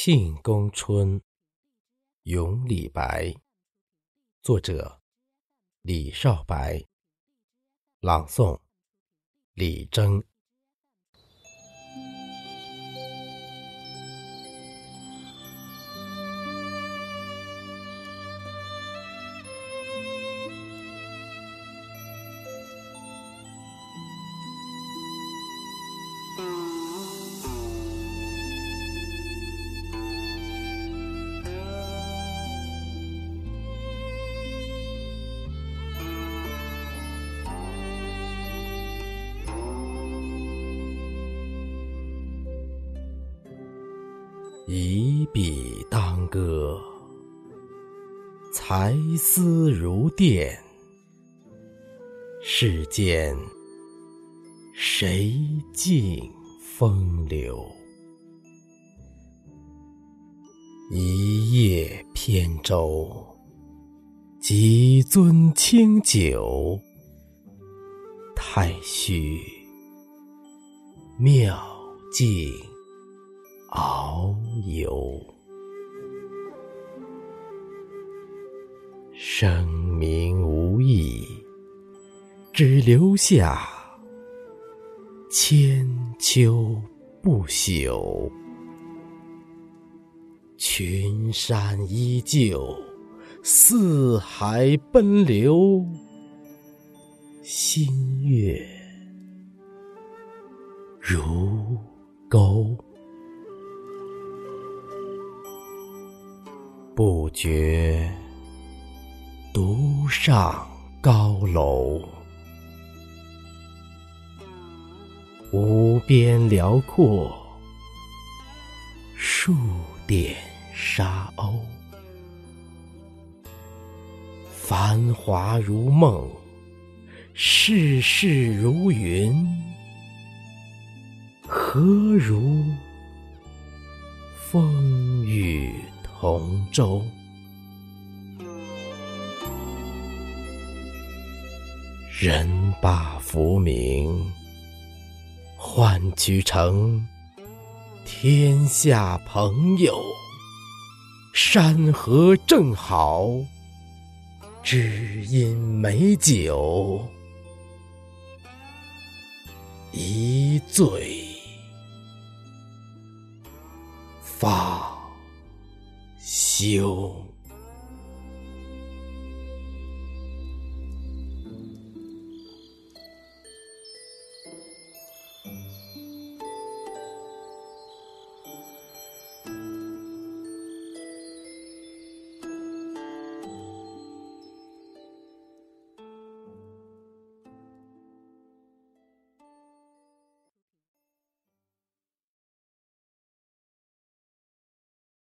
庆功春·咏李白，作者李少白，朗诵李征。以笔当歌，才思如电。世间谁尽风流？一叶扁舟，几樽清酒，太虚妙境。遨游，生命无意，只留下千秋不朽。群山依旧，四海奔流，新月如钩。不觉独上高楼，无边辽阔，数点沙鸥。繁华如梦，世事如云，何如风雨？同舟，人把浮名换取成天下朋友，山河正好，只因美酒一醉方。休。